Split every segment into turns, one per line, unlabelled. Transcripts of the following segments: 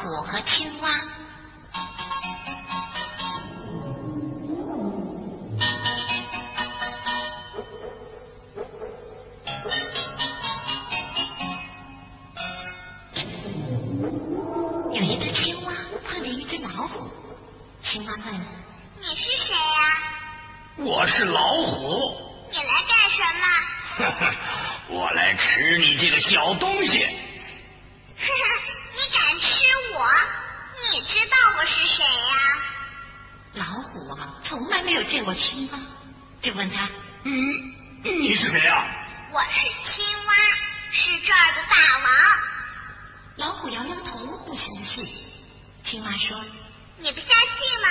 虎和青蛙。有一只青蛙碰见一只老虎，青蛙问
你是谁呀、
我是老虎，
你来干什么？
我来吃你这个小东西。
有见过青蛙，就问他
嗯，你是谁啊？
我是青蛙，是这儿的大王。
老虎摇摇头，不相信。青蛙说
你不相信吗？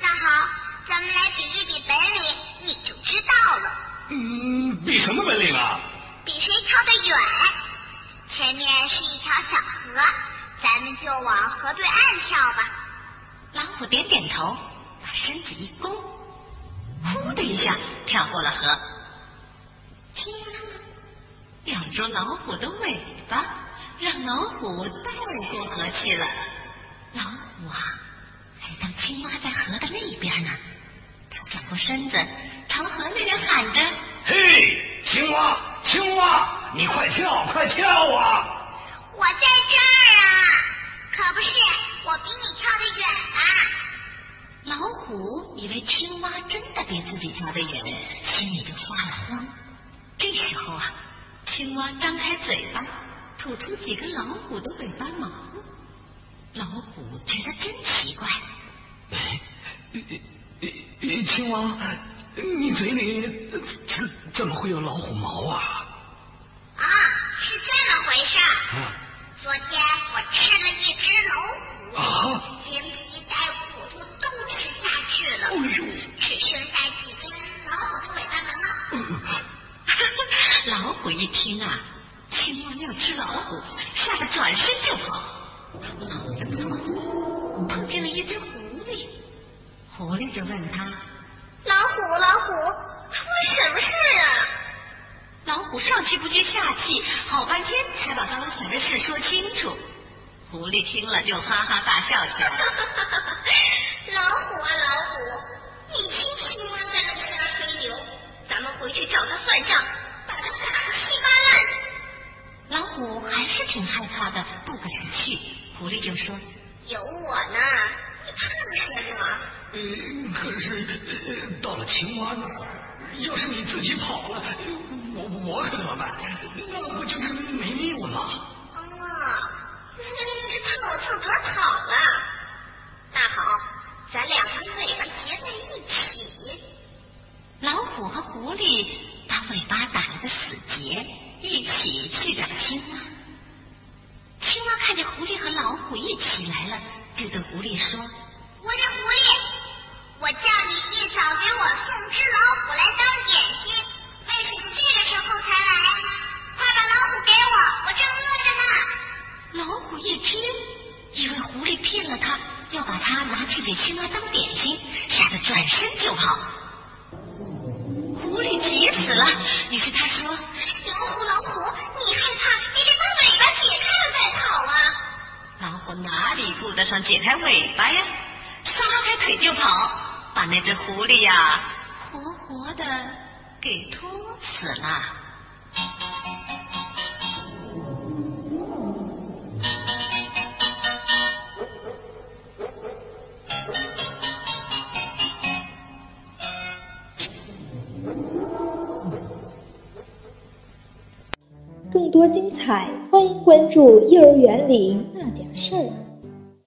那好，咱们来比一比本领，你就知道了。
嗯，比什么本领啊？
比谁跳得远。前面是一条小河，咱们就往河对岸跳吧。：“
老虎点点头，把身子一弓，呼的一下跳过了河。青蛙呢，咬住老虎的尾巴，让老虎带过河去了。老虎啊，还当青蛙在河的那边呢。他转过身子，朝河那边喊着。”
嘿，青蛙，青蛙，你快跳，快跳啊！
我在这儿啊！可不是，我比你跳得远啊！
老虎以为青蛙真的比自己家的远，心里就发了慌。这时候啊，青蛙张开嘴巴，吐出几根老虎的尾巴毛。老虎觉得真奇怪，
哎，呃青蛙，你嘴里怎怎么会有老虎毛啊？
啊，是这么回事儿。
啊
昨天我吃了一只老虎，只剩下几根老虎的尾巴毛了。
老虎一听啊，青蛙要吃老虎，吓得转身就跑。跑着碰见了一只狐狸，狐狸就问他。
老虎，老虎，出了什么事啊？
老虎上气不接下气，好半天才把刚才的事说清楚。狐狸听了就哈哈大笑起来。
老虎啊，老虎，回去找他算账，把他打个稀巴烂。
老虎还是挺害怕的，不敢去。狐狸就说
有我呢，你怕什么？
呃，可是、呃、到了青蛙那儿，要是你自己跑了，我我可怎么办？那不就是没命了吗？
哦，你是怕我自个儿跑了？那好，咱两个尾巴结在一起。：“
老虎和狐狸把尾巴打了个死结，一起去找青蛙。”青蛙看见狐狸和老虎一起来了，就对狐狸说
狐狸，狐狸，我叫你一早给我送只老虎来当点心，为什么这个时候才来？快把老虎给我，我正饿着呢。：“
老虎一听，以为狐狸骗了他，要把它拿去给青蛙当点心，吓得转身就跑。死了，于是他说
老虎，老虎，你害怕，你得把尾巴解开了再跑啊！：“
老虎哪里顾得上解开尾巴呀？撒开腿就跑，把那只狐狸呀，活活的给拖死了。”
更多精彩，欢迎关注《幼儿园里那点事儿》。